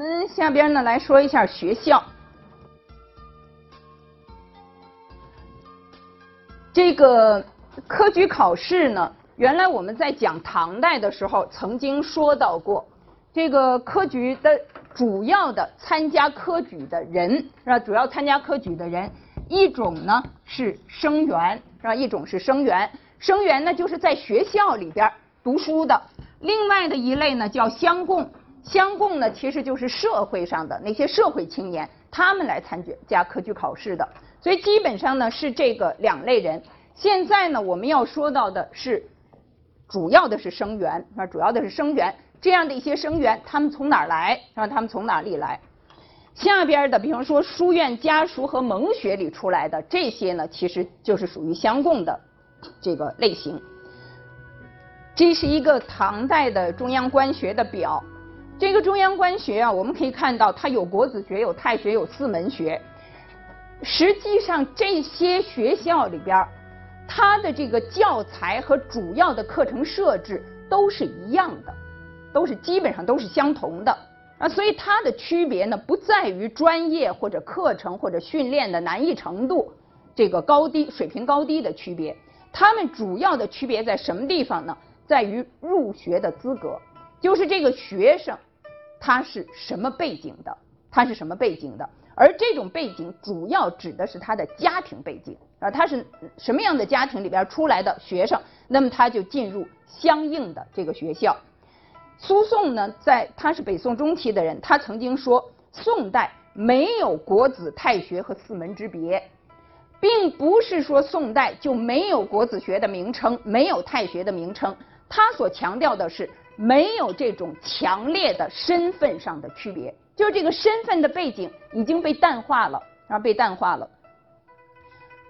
们下边呢来说一下学校。这个科举考试呢，原来我们在讲唐代的时候曾经说到过，这个科举的主要的参加科举的人是吧？主要参加科举的人，一种呢是生员是吧？一种是生员，生员呢就是在学校里边读书的。另外的一类呢叫乡贡，乡贡呢其实就是社会上的那些社会青年，他们来参加科举考试的。所以基本上呢是这个两类人。现在呢我们要说到的是，主要的是生源啊，主要的是生源这样的一些生源，他们从哪儿来啊？他们从哪里来？下边的，比方说书院家书和蒙学里出来的这些呢，其实就是属于乡贡的这个类型。这是一个唐代的中央官学的表。这个中央官学啊，我们可以看到它有国子学、有太学、有四门学。实际上，这些学校里边，它的这个教材和主要的课程设置都是一样的，都是基本上都是相同的啊。所以它的区别呢，不在于专业或者课程或者训练的难易程度，这个高低水平高低的区别。它们主要的区别在什么地方呢？在于入学的资格，就是这个学生他是什么背景的，他是什么背景的。而这种背景主要指的是他的家庭背景啊，他是什么样的家庭里边出来的学生，那么他就进入相应的这个学校。苏颂呢，在他是北宋中期的人，他曾经说，宋代没有国子、太学和四门之别，并不是说宋代就没有国子学的名称，没有太学的名称。他所强调的是没有这种强烈的身份上的区别。就是这个身份的背景已经被淡化了，啊，被淡化了。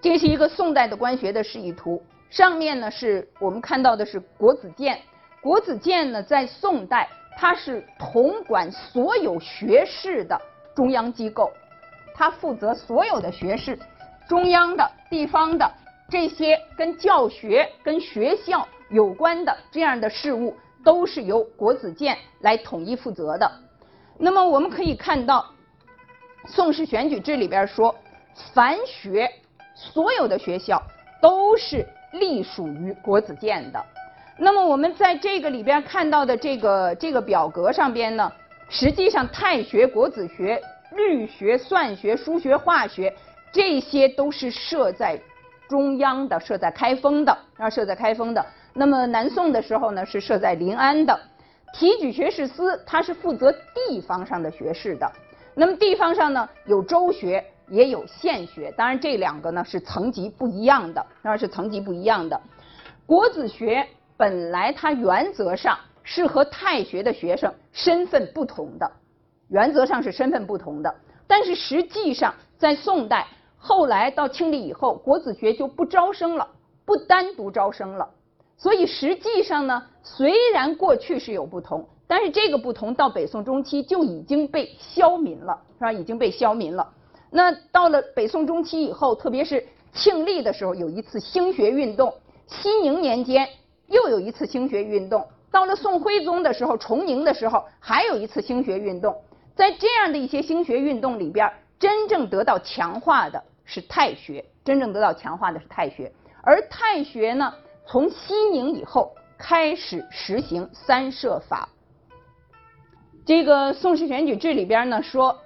这是一个宋代的官学的示意图，上面呢是我们看到的是国子监。国子监呢在宋代它是统管所有学士的中央机构，它负责所有的学士，中央的、地方的这些跟教学、跟学校有关的这样的事务，都是由国子监来统一负责的。那么我们可以看到，《宋氏选举志》里边说，凡学所有的学校都是隶属于国子监的。那么我们在这个里边看到的这个这个表格上边呢，实际上太学、国子学、律学、算学、数学、化学这些都是设在中央的，设在开封的，啊，设在开封的。那么南宋的时候呢，是设在临安的。提举学士司，它是负责地方上的学士的。那么地方上呢，有州学，也有县学。当然，这两个呢是层级不一样的，当然是层级不一样的。国子学本来它原则上是和太学的学生身份不同的，原则上是身份不同的。但是实际上，在宋代后来到清理以后，国子学就不招生了，不单独招生了。所以实际上呢，虽然过去是有不同，但是这个不同到北宋中期就已经被消泯了，是吧？已经被消泯了。那到了北宋中期以后，特别是庆历的时候，有一次兴学运动；熙宁年间又有一次兴学运动；到了宋徽宗的时候，崇宁的时候还有一次兴学运动。在这样的一些兴学运动里边，真正得到强化的是太学，真正得到强化的是太学，而太学呢？从熙宁以后开始实行三社法。这个《宋氏选举志》里边呢说，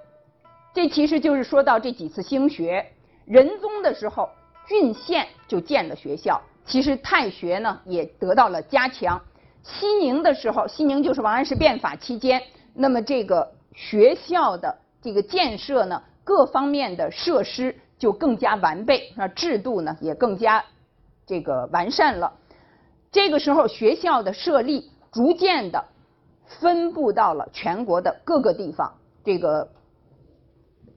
这其实就是说到这几次兴学。仁宗的时候，郡县就建了学校，其实太学呢也得到了加强。熙宁的时候，熙宁就是王安石变法期间，那么这个学校的这个建设呢，各方面的设施就更加完备，那制度呢也更加。这个完善了，这个时候学校的设立逐渐的分布到了全国的各个地方，这个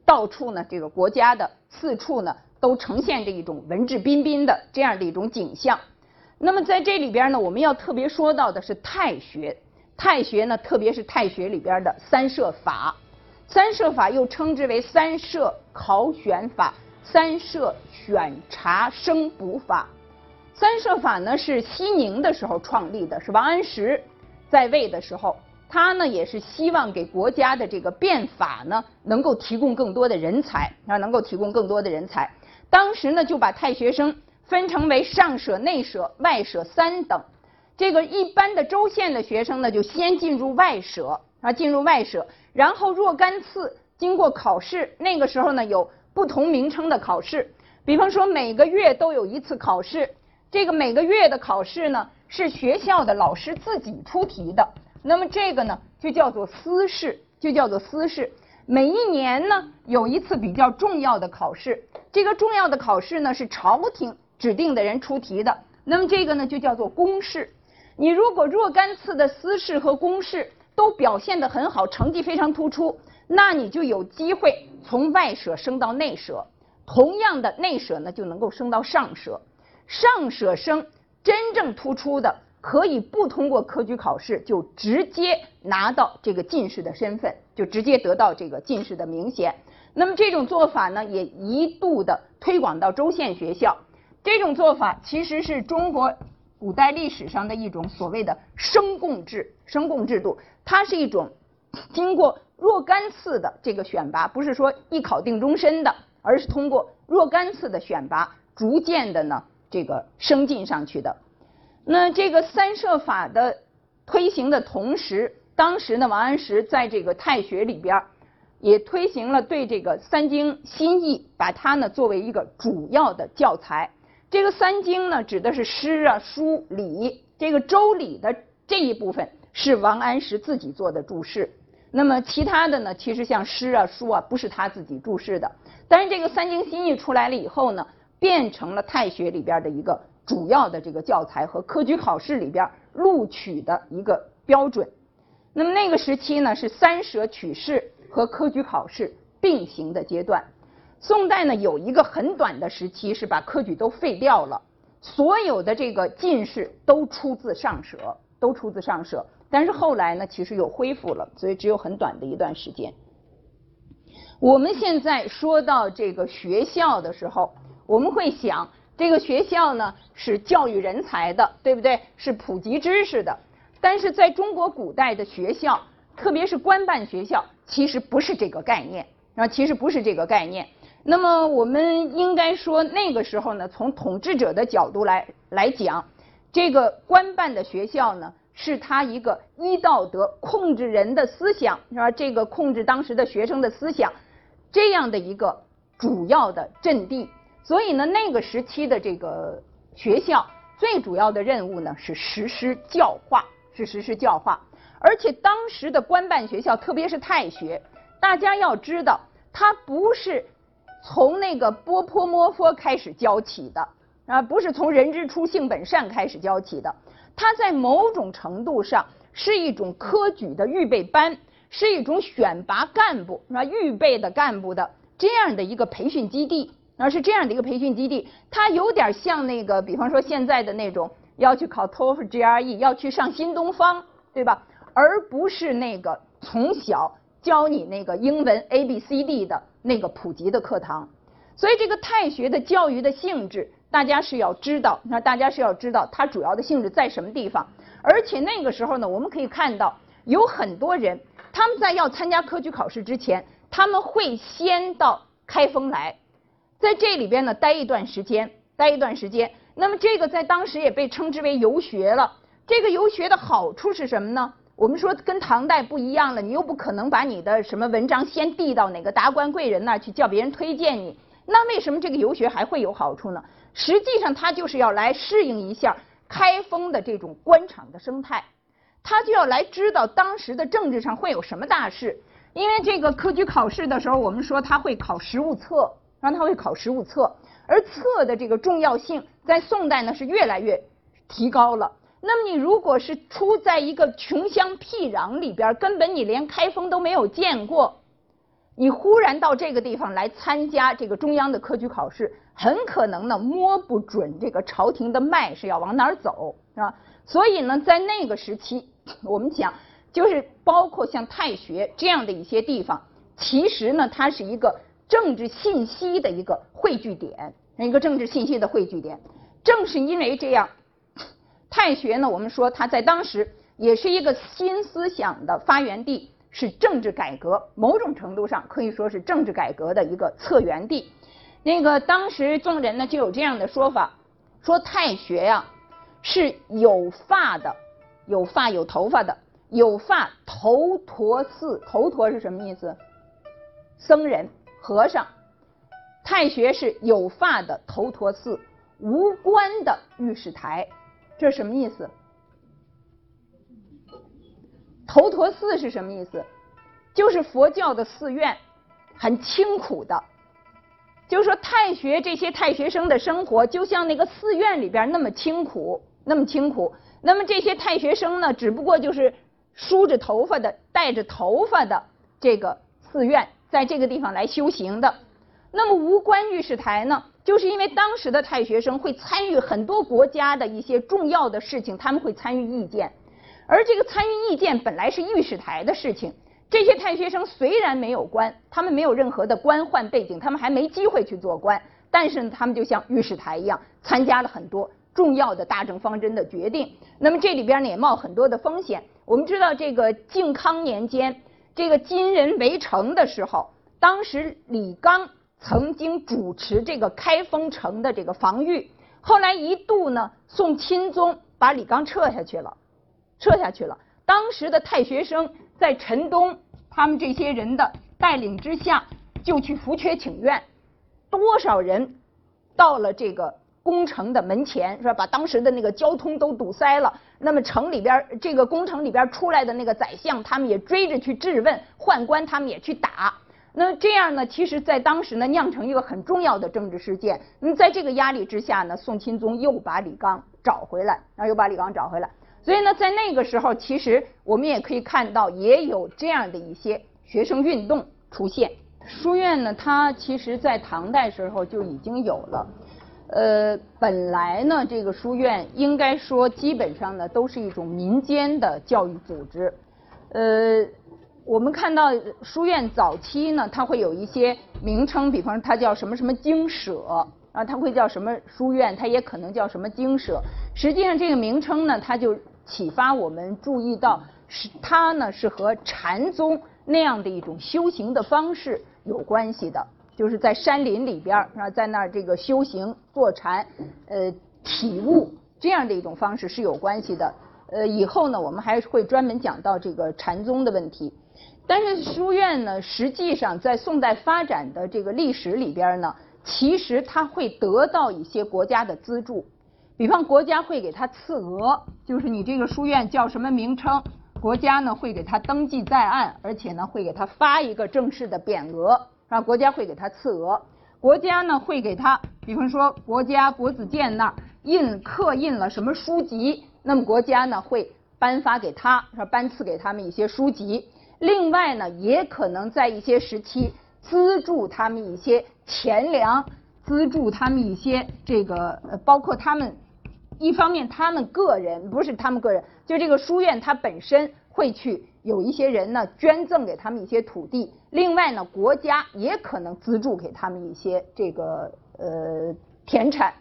到处呢，这个国家的四处呢，都呈现着一种文质彬彬的这样的一种景象。那么在这里边呢，我们要特别说到的是太学，太学呢，特别是太学里边的三社法，三社法又称之为三社考选法、三社选查生补法。三社法呢是熙宁的时候创立的，是王安石在位的时候他呢也是希望给国家的这个变法呢能够提供更多的人才啊，能够提供更多的人才。当时呢就把太学生分成为上舍、内舍、外舍三等。这个一般的州县的学生呢就先进入外舍啊，进入外舍，然后若干次经过考试，那个时候呢有不同名称的考试，比方说每个月都有一次考试，这个每个月的考试呢是学校的老师自己出题的。那么这个呢，就叫做私试，就叫做私试。每一年呢，有一次比较重要的考试，这个重要的考试呢是朝廷指定的人出题的。那么这个呢就叫做公试。你如果若干次的私试和公试都表现得很好，成绩非常突出，那你就有机会从外舍升到内舍。同样的，内舍呢就能够升到上舍。上舍生真正突出的。可以不通过科举考试就直接拿到这个进士的身份，就直接得到这个进士的名衔。那么这种做法呢，也一度的推广到州县学校。这种做法其实是中国古代历史上的一种所谓的升贡制、升贡制度。它是一种经过若干次的这个选拔，不是说一考定终身的，而是通过若干次的选拔，逐渐的呢这个升进上去的。那这个三社法的推行的同时，当时呢，王安石在这个太学里边也推行了对这个三经新义，把它呢作为一个主要的教材。这个三经呢，指的是诗啊、书、礼。这个周礼的这一部分是王安石自己做的注释。那么其他的呢，其实像诗啊、书啊，不是他自己注释的。但是这个三经新义出来了以后呢，变成了太学里边的一个。主要的这个教材和科举考试里边录取的一个标准。那么那个时期呢，是三舍取士和科举考试并行的阶段。宋代呢，有一个很短的时期是把科举都废掉了，所有的这个进士都出自上舍，都出自上舍。但是后来呢，其实又恢复了，所以只有很短的一段时间。我们现在说到这个学校的时候，我们会想。这个学校呢是教育人才的，对不对？是普及知识的。但是在中国古代的学校，特别是官办学校，其实不是这个概念啊，其实不是这个概念。那么我们应该说，那个时候呢，从统治者的角度来来讲，这个官办的学校呢，是他一个依道德控制人的思想，是吧？这个控制当时的学生的思想，这样的一个主要的阵地。所以呢，那个时期的这个学校最主要的任务呢是实施教化，是实施教化。而且当时的官办学校，特别是太学，大家要知道，它不是从那个波泼摸佛开始教起的啊，不是从人之初性本善开始教起的。它在某种程度上是一种科举的预备班，是一种选拔干部啊、预备的干部的这样的一个培训基地。而是这样的一个培训基地，它有点像那个，比方说现在的那种要去考 TOEFL、GRE，要去上新东方，对吧？而不是那个从小教你那个英文 A B C D 的那个普及的课堂。所以这个太学的教育的性质，大家是要知道，那大家是要知道它主要的性质在什么地方。而且那个时候呢，我们可以看到有很多人，他们在要参加科举考试之前，他们会先到开封来。在这里边呢，待一段时间，待一段时间。那么这个在当时也被称之为游学了。这个游学的好处是什么呢？我们说跟唐代不一样了，你又不可能把你的什么文章先递到哪个达官贵人那儿去叫别人推荐你。那为什么这个游学还会有好处呢？实际上他就是要来适应一下开封的这种官场的生态，他就要来知道当时的政治上会有什么大事。因为这个科举考试的时候，我们说他会考实物册。然后他会考实物测，而测的这个重要性在宋代呢是越来越提高了。那么你如果是出在一个穷乡僻壤里边，根本你连开封都没有见过，你忽然到这个地方来参加这个中央的科举考试，很可能呢摸不准这个朝廷的脉是要往哪儿走，是吧？所以呢，在那个时期，我们讲就是包括像太学这样的一些地方，其实呢它是一个。政治信息的一个汇聚点，一个政治信息的汇聚点。正是因为这样，太学呢，我们说它在当时也是一个新思想的发源地，是政治改革，某种程度上可以说是政治改革的一个策源地。那个当时众人呢就有这样的说法，说太学呀是有发的，有发有头发的，有发头陀寺，头陀是什么意思？僧人、和尚。太学是有发的头陀寺，无冠的御史台，这什么意思？头陀寺是什么意思？就是佛教的寺院，很清苦的。就是说，太学这些太学生的生活，就像那个寺院里边那么清苦，那么清苦。那么这些太学生呢，只不过就是梳着头发的、戴着头发的这个寺院，在这个地方来修行的。那么无关御史台呢，就是因为当时的太学生会参与很多国家的一些重要的事情，他们会参与意见，而这个参与意见本来是御史台的事情。这些太学生虽然没有官，他们没有任何的官宦背景，他们还没机会去做官，但是呢，他们就像御史台一样，参加了很多重要的大政方针的决定。那么这里边呢，也冒很多的风险。我们知道，这个靖康年间，这个金人围城的时候，当时李纲。曾经主持这个开封城的这个防御，后来一度呢，宋钦宗把李纲撤下去了，撤下去了。当时的太学生在陈东他们这些人的带领之下，就去扶缺请愿，多少人到了这个宫城的门前，是吧？把当时的那个交通都堵塞了。那么城里边这个宫城里边出来的那个宰相，他们也追着去质问，宦官他们也去打。那这样呢？其实，在当时呢，酿成一个很重要的政治事件。那么，在这个压力之下呢，宋钦宗又把李纲找回来，然后又把李纲找回来。所以呢，在那个时候，其实我们也可以看到，也有这样的一些学生运动出现。书院呢，它其实在唐代时候就已经有了。呃，本来呢，这个书院应该说基本上呢，都是一种民间的教育组织。呃。我们看到书院早期呢，它会有一些名称，比方它叫什么什么经舍啊，它会叫什么书院，它也可能叫什么经舍。实际上这个名称呢，它就启发我们注意到，是它呢是和禅宗那样的一种修行的方式有关系的，就是在山林里边啊，在那儿这个修行坐禅，呃，体悟这样的一种方式是有关系的。呃，以后呢，我们还会专门讲到这个禅宗的问题。但是书院呢，实际上在宋代发展的这个历史里边呢，其实它会得到一些国家的资助，比方国家会给他赐额，就是你这个书院叫什么名称，国家呢会给他登记在案，而且呢会给他发一个正式的匾额，啊，国家会给他赐额，国家呢会给他，比方说国家国子监那儿印刻印了什么书籍，那么国家呢会颁发给他，说颁赐给他们一些书籍。另外呢，也可能在一些时期资助他们一些钱粮，资助他们一些这个，呃包括他们一方面他们个人不是他们个人，就这个书院它本身会去有一些人呢捐赠给他们一些土地。另外呢，国家也可能资助给他们一些这个呃田产。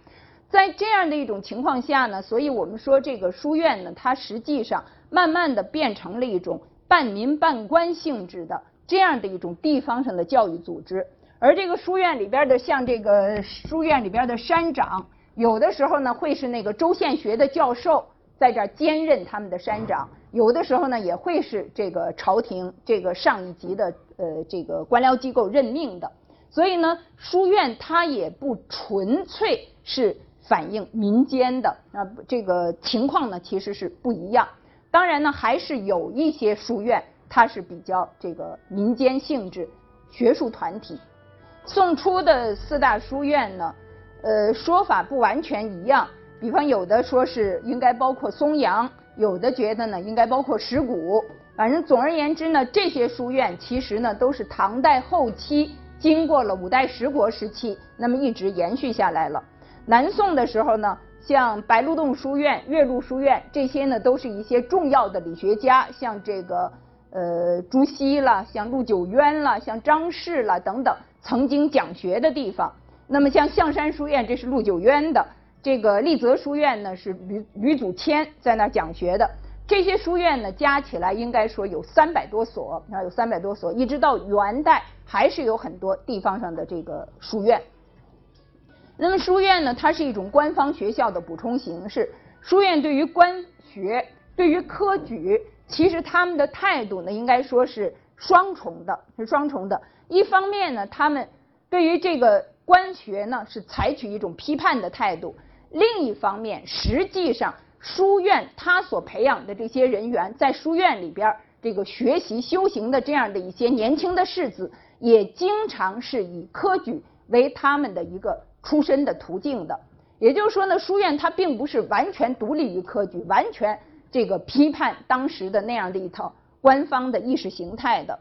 在这样的一种情况下呢，所以我们说这个书院呢，它实际上慢慢的变成了一种。半民半官性质的这样的一种地方上的教育组织，而这个书院里边的像这个书院里边的山长，有的时候呢会是那个州县学的教授在这儿兼任他们的山长，有的时候呢也会是这个朝廷这个上一级的呃这个官僚机构任命的，所以呢书院它也不纯粹是反映民间的啊这个情况呢其实是不一样。当然呢，还是有一些书院，它是比较这个民间性质、学术团体。宋初的四大书院呢，呃，说法不完全一样。比方有的说是应该包括松阳，有的觉得呢应该包括石鼓。反正总而言之呢，这些书院其实呢都是唐代后期经过了五代十国时期，那么一直延续下来了。南宋的时候呢。像白鹿洞书院、岳麓书院这些呢，都是一些重要的理学家，像这个呃朱熹了，像陆九渊了，像张氏了等等，曾经讲学的地方。那么像象山书院，这是陆九渊的；这个丽泽书院呢，是吕吕祖谦在那儿讲学的。这些书院呢，加起来应该说有三百多所，啊，有三百多所，一直到元代还是有很多地方上的这个书院。那么书院呢，它是一种官方学校的补充形式。书院对于官学、对于科举，其实他们的态度呢，应该说是双重的，是双重的。一方面呢，他们对于这个官学呢，是采取一种批判的态度；另一方面，实际上书院它所培养的这些人员，在书院里边这个学习修行的这样的一些年轻的士子，也经常是以科举为他们的一个。出身的途径的，也就是说呢，书院它并不是完全独立于科举，完全这个批判当时的那样的一套官方的意识形态的。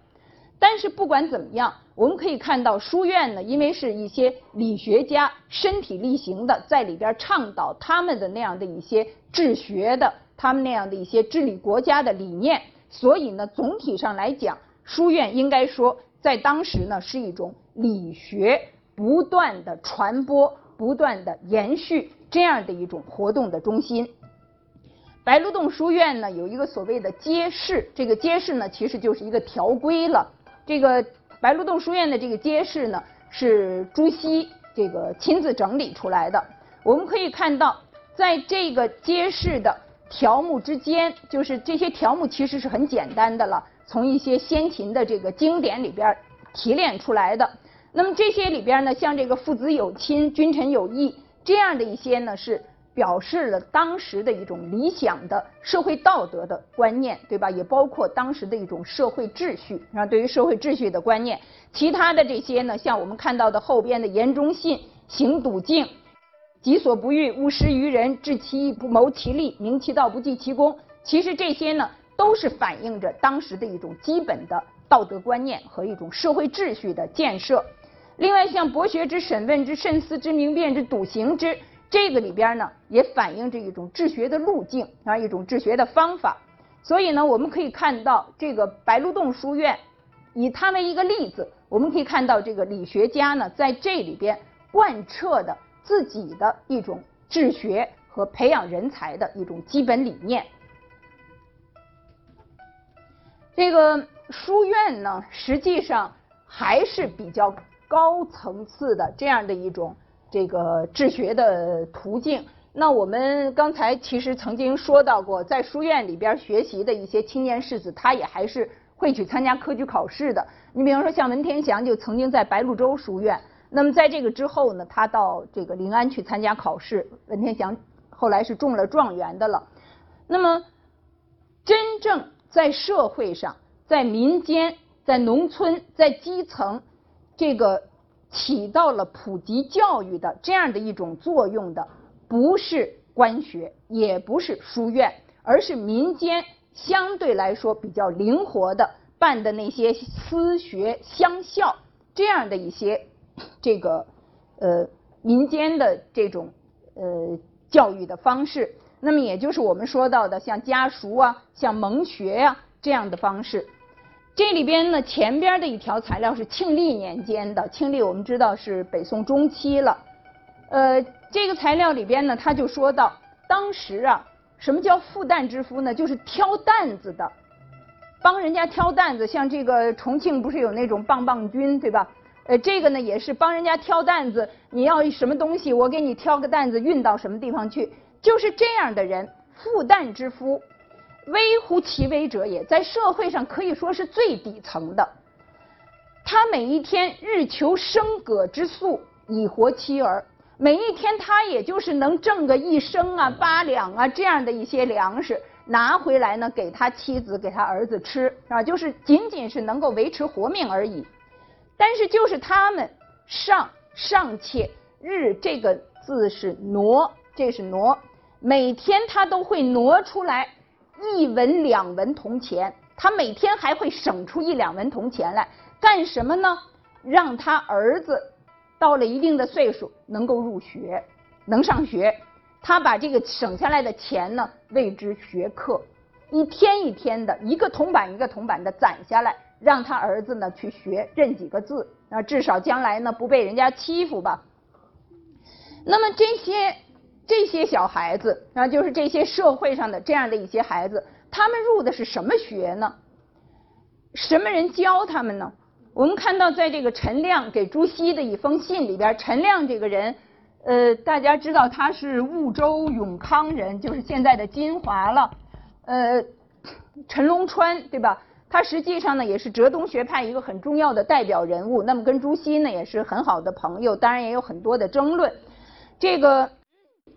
但是不管怎么样，我们可以看到书院呢，因为是一些理学家身体力行的在里边倡导他们的那样的一些治学的，他们那样的一些治理国家的理念，所以呢，总体上来讲，书院应该说在当时呢是一种理学。不断的传播，不断的延续这样的一种活动的中心。白鹿洞书院呢有一个所谓的街市，这个街市呢其实就是一个条规了。这个白鹿洞书院的这个街市呢是朱熹这个亲自整理出来的。我们可以看到，在这个街市的条目之间，就是这些条目其实是很简单的了，从一些先秦的这个经典里边提炼出来的。那么这些里边呢，像这个父子有亲、君臣有义这样的一些呢，是表示了当时的一种理想的社会道德的观念，对吧？也包括当时的一种社会秩序啊，对于社会秩序的观念。其他的这些呢，像我们看到的后边的言中信、行笃敬、己所不欲，勿施于人，治其义不谋其利，明其道不计其功。其实这些呢，都是反映着当时的一种基本的道德观念和一种社会秩序的建设。另外，像博学之、审问之、慎思之、明辨之、笃行之，这个里边呢，也反映着一种治学的路径啊，一种治学的方法。所以呢，我们可以看到这个白鹿洞书院，以它为一个例子，我们可以看到这个理学家呢，在这里边贯彻的自己的一种治学和培养人才的一种基本理念。这个书院呢，实际上还是比较。高层次的这样的一种这个治学的途径，那我们刚才其实曾经说到过，在书院里边学习的一些青年士子，他也还是会去参加科举考试的。你比方说像文天祥就曾经在白鹿洲书院，那么在这个之后呢，他到这个临安去参加考试，文天祥后来是中了状元的了。那么真正在社会上、在民间、在农村、在基层。这个起到了普及教育的这样的一种作用的，不是官学，也不是书院，而是民间相对来说比较灵活的办的那些私学乡校这样的一些这个呃民间的这种呃教育的方式。那么也就是我们说到的像家塾啊、像蒙学呀这样的方式。这里边呢，前边的一条材料是庆历年间的。庆历我们知道是北宋中期了。呃，这个材料里边呢，他就说到，当时啊，什么叫复旦之夫呢？就是挑担子的，帮人家挑担子。像这个重庆不是有那种棒棒军，对吧？呃，这个呢也是帮人家挑担子。你要什么东西，我给你挑个担子运到什么地方去，就是这样的人，复旦之夫。微乎其微者也，在社会上可以说是最底层的。他每一天日求生葛之粟以活妻儿，每一天他也就是能挣个一升啊、八两啊这样的一些粮食拿回来呢，给他妻子、给他儿子吃啊，就是仅仅是能够维持活命而已。但是就是他们尚尚且日这个字是挪，这是挪，每天他都会挪出来。一文两文铜钱，他每天还会省出一两文铜钱来干什么呢？让他儿子到了一定的岁数能够入学，能上学。他把这个省下来的钱呢，为之学课，一天一天的，一个铜板一个铜板的攒下来，让他儿子呢去学认几个字，啊，至少将来呢不被人家欺负吧。那么这些。这些小孩子啊，就是这些社会上的这样的一些孩子，他们入的是什么学呢？什么人教他们呢？我们看到在这个陈亮给朱熹的一封信里边，陈亮这个人，呃，大家知道他是婺州永康人，就是现在的金华了。呃，陈龙川对吧？他实际上呢也是浙东学派一个很重要的代表人物。那么跟朱熹呢也是很好的朋友，当然也有很多的争论。这个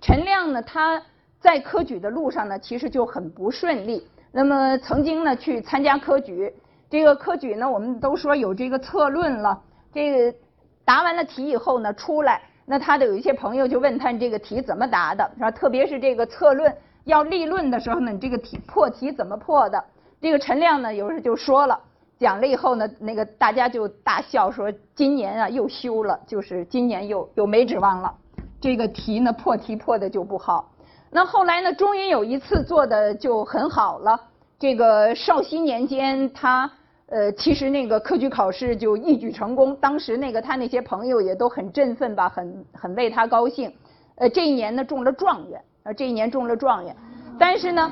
陈亮呢，他在科举的路上呢，其实就很不顺利。那么曾经呢去参加科举。这个科举呢，我们都说有这个策论了。这个答完了题以后呢，出来，那他的有一些朋友就问他你这个题怎么答的，是吧？特别是这个策论要立论的时候呢，你这个题破题怎么破的？这个陈亮呢，有时就说了，讲了以后呢，那个大家就大笑说，今年啊又休了，就是今年又又没指望了。这个题呢，破题破的就不好。那后来呢，终于有一次做的就很好了。这个绍熙年间，他。呃，其实那个科举考试就一举成功，当时那个他那些朋友也都很振奋吧，很很为他高兴。呃，这一年呢中了状元，呃，这一年中了状元，但是呢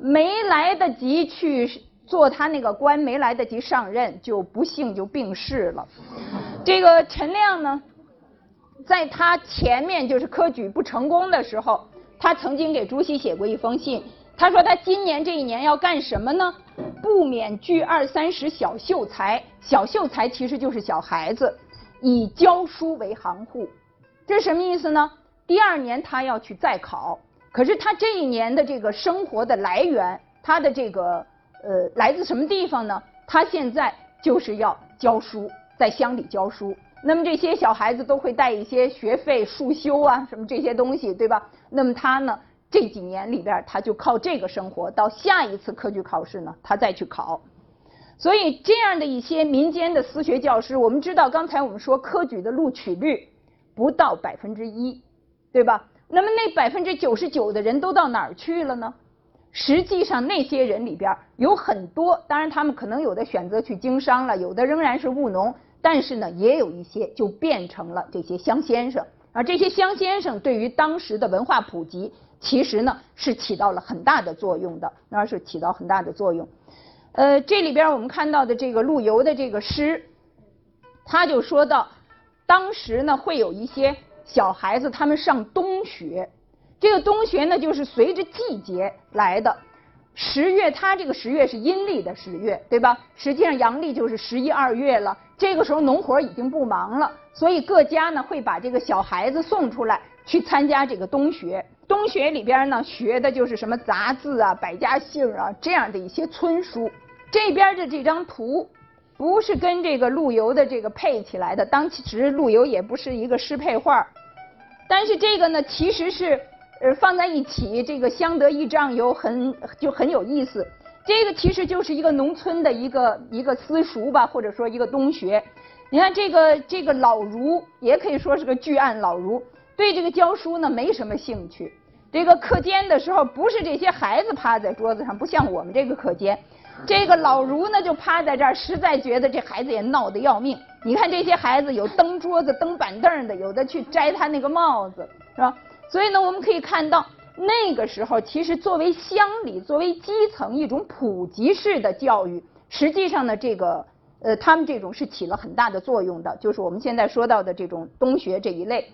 没来得及去做他那个官，没来得及上任，就不幸就病逝了。这个陈亮呢，在他前面就是科举不成功的时候，他曾经给朱熹写过一封信。他说他今年这一年要干什么呢？不免聚二三十小秀才，小秀才其实就是小孩子，以教书为行户。这是什么意思呢？第二年他要去再考，可是他这一年的这个生活的来源，他的这个呃来自什么地方呢？他现在就是要教书，在乡里教书。那么这些小孩子都会带一些学费、束修啊，什么这些东西，对吧？那么他呢？这几年里边，他就靠这个生活，到下一次科举考试呢，他再去考。所以这样的一些民间的私学教师，我们知道，刚才我们说科举的录取率不到百分之一，对吧？那么那百分之九十九的人都到哪儿去了呢？实际上那些人里边有很多，当然他们可能有的选择去经商了，有的仍然是务农，但是呢，也有一些就变成了这些乡先生。而这些乡先生对于当时的文化普及。其实呢是起到了很大的作用的，那是起到很大的作用。呃，这里边我们看到的这个陆游的这个诗，他就说到，当时呢会有一些小孩子他们上冬学，这个冬学呢就是随着季节来的。十月，它这个十月是阴历的十月，对吧？实际上阳历就是十一二月了。这个时候农活已经不忙了，所以各家呢会把这个小孩子送出来去参加这个冬学。冬学里边呢，学的就是什么杂字啊、百家姓啊这样的一些村书。这边的这张图不是跟这个陆游的这个配起来的，当时陆游也不是一个诗配画，但是这个呢，其实是呃放在一起，这个相得益彰，有很就很有意思。这个其实就是一个农村的一个一个私塾吧，或者说一个冬学。你看这个这个老儒，也可以说是个巨案老儒。对这个教书呢没什么兴趣。这个课间的时候，不是这些孩子趴在桌子上，不像我们这个课间。这个老儒呢就趴在这儿，实在觉得这孩子也闹得要命。你看这些孩子有蹬桌子、蹬板凳的，有的去摘他那个帽子，是吧？所以呢，我们可以看到那个时候，其实作为乡里、作为基层一种普及式的教育，实际上呢，这个呃，他们这种是起了很大的作用的，就是我们现在说到的这种东学这一类。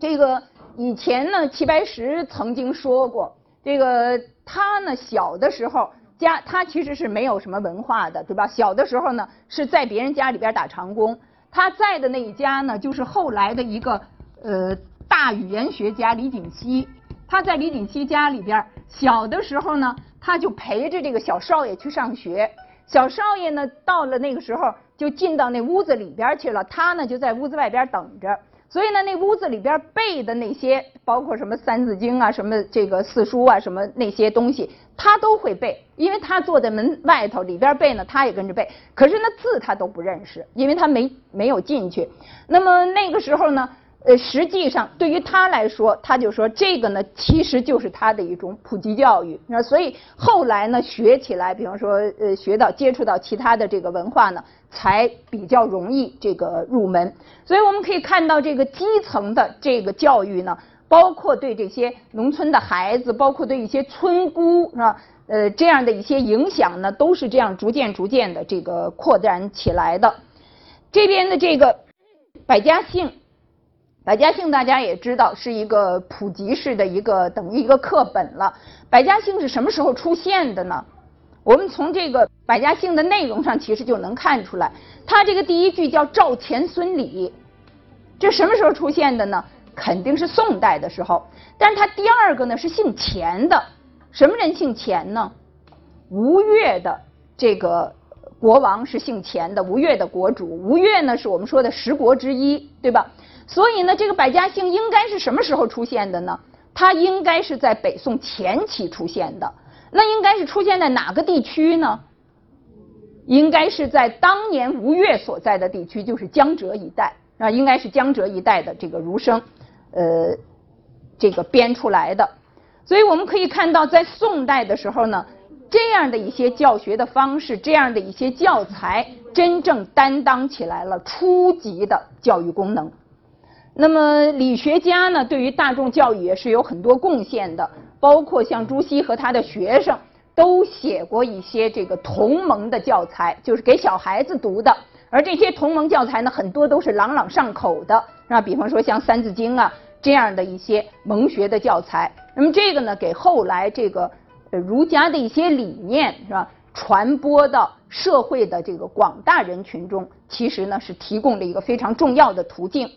这个以前呢，齐白石曾经说过，这个他呢小的时候家他其实是没有什么文化的，对吧？小的时候呢是在别人家里边打长工，他在的那一家呢就是后来的一个呃大语言学家李锦熙，他在李锦熙家里边小的时候呢，他就陪着这个小少爷去上学，小少爷呢到了那个时候就进到那屋子里边去了，他呢就在屋子外边等着。所以呢，那屋子里边背的那些，包括什么《三字经》啊，什么这个四书啊，什么那些东西，他都会背，因为他坐在门外头，里边背呢，他也跟着背。可是那字他都不认识，因为他没没有进去。那么那个时候呢？呃，实际上对于他来说，他就说这个呢，其实就是他的一种普及教育。那所以后来呢，学起来，比方说呃，学到接触到其他的这个文化呢，才比较容易这个入门。所以我们可以看到，这个基层的这个教育呢，包括对这些农村的孩子，包括对一些村姑是吧？呃，这样的一些影响呢，都是这样逐渐逐渐的这个扩展起来的。这边的这个百家姓，百家姓大家也知道是一个普及式的一个等于一个课本了。百家姓是什么时候出现的呢？我们从这个百家姓的内容上其实就能看出来，它这个第一句叫赵钱孙李，这什么时候出现的呢？肯定是宋代的时候。但是它第二个呢是姓钱的。什么人姓钱呢？吴越的这个国王是姓钱的，吴越的国主。吴越呢是我们说的十国之一，对吧？所以呢，这个百家姓应该是什么时候出现的呢？它应该是在北宋前期出现的。那应该是出现在哪个地区呢？应该是在当年吴越所在的地区，就是江浙一带啊，应该是江浙一带的这个儒生，呃，这个编出来的。所以我们可以看到，在宋代的时候呢，这样的一些教学的方式，这样的一些教材，真正担当起来了初级的教育功能。那么理学家呢，对于大众教育也是有很多贡献的，包括像朱熹和他的学生都写过一些这个同盟的教材，就是给小孩子读的。而这些同盟教材呢，很多都是朗朗上口的，啊，比方说像《三字经》啊。这样的一些蒙学的教材，那么这个呢，给后来这个儒家的一些理念是吧，传播到社会的这个广大人群中，其实呢是提供了一个非常重要的途径。